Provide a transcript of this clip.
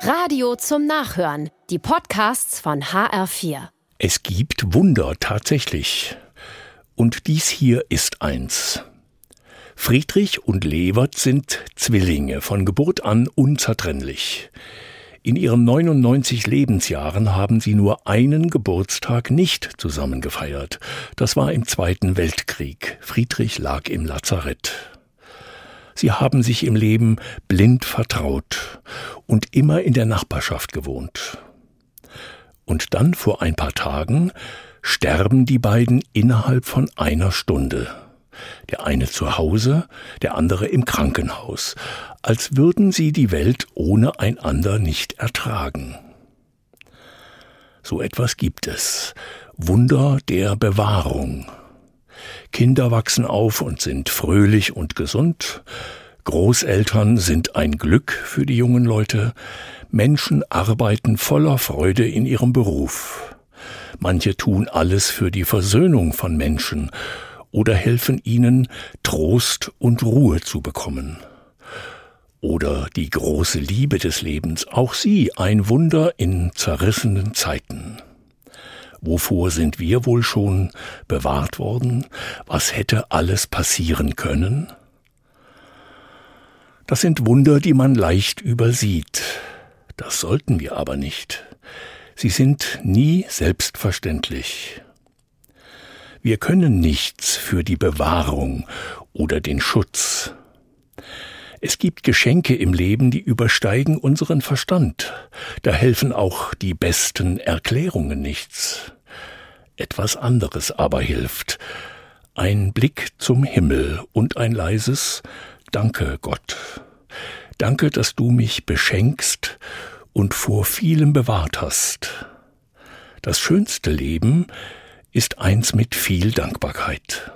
Radio zum Nachhören. Die Podcasts von HR4. Es gibt Wunder tatsächlich. Und dies hier ist eins. Friedrich und Levert sind Zwillinge, von Geburt an unzertrennlich. In ihren 99 Lebensjahren haben sie nur einen Geburtstag nicht zusammen gefeiert. Das war im Zweiten Weltkrieg. Friedrich lag im Lazarett. Sie haben sich im Leben blind vertraut und immer in der Nachbarschaft gewohnt. Und dann vor ein paar Tagen sterben die beiden innerhalb von einer Stunde der eine zu Hause, der andere im Krankenhaus, als würden sie die Welt ohne einander nicht ertragen. So etwas gibt es. Wunder der Bewahrung. Kinder wachsen auf und sind fröhlich und gesund, Großeltern sind ein Glück für die jungen Leute, Menschen arbeiten voller Freude in ihrem Beruf. Manche tun alles für die Versöhnung von Menschen oder helfen ihnen, Trost und Ruhe zu bekommen. Oder die große Liebe des Lebens, auch sie ein Wunder in zerrissenen Zeiten. Wovor sind wir wohl schon bewahrt worden? Was hätte alles passieren können? Das sind Wunder, die man leicht übersieht. Das sollten wir aber nicht. Sie sind nie selbstverständlich. Wir können nichts für die Bewahrung oder den Schutz. Es gibt Geschenke im Leben, die übersteigen unseren Verstand. Da helfen auch die besten Erklärungen nichts. Etwas anderes aber hilft. Ein Blick zum Himmel und ein leises Danke, Gott. Danke, dass du mich beschenkst und vor vielem bewahrt hast. Das schönste Leben ist eins mit viel Dankbarkeit.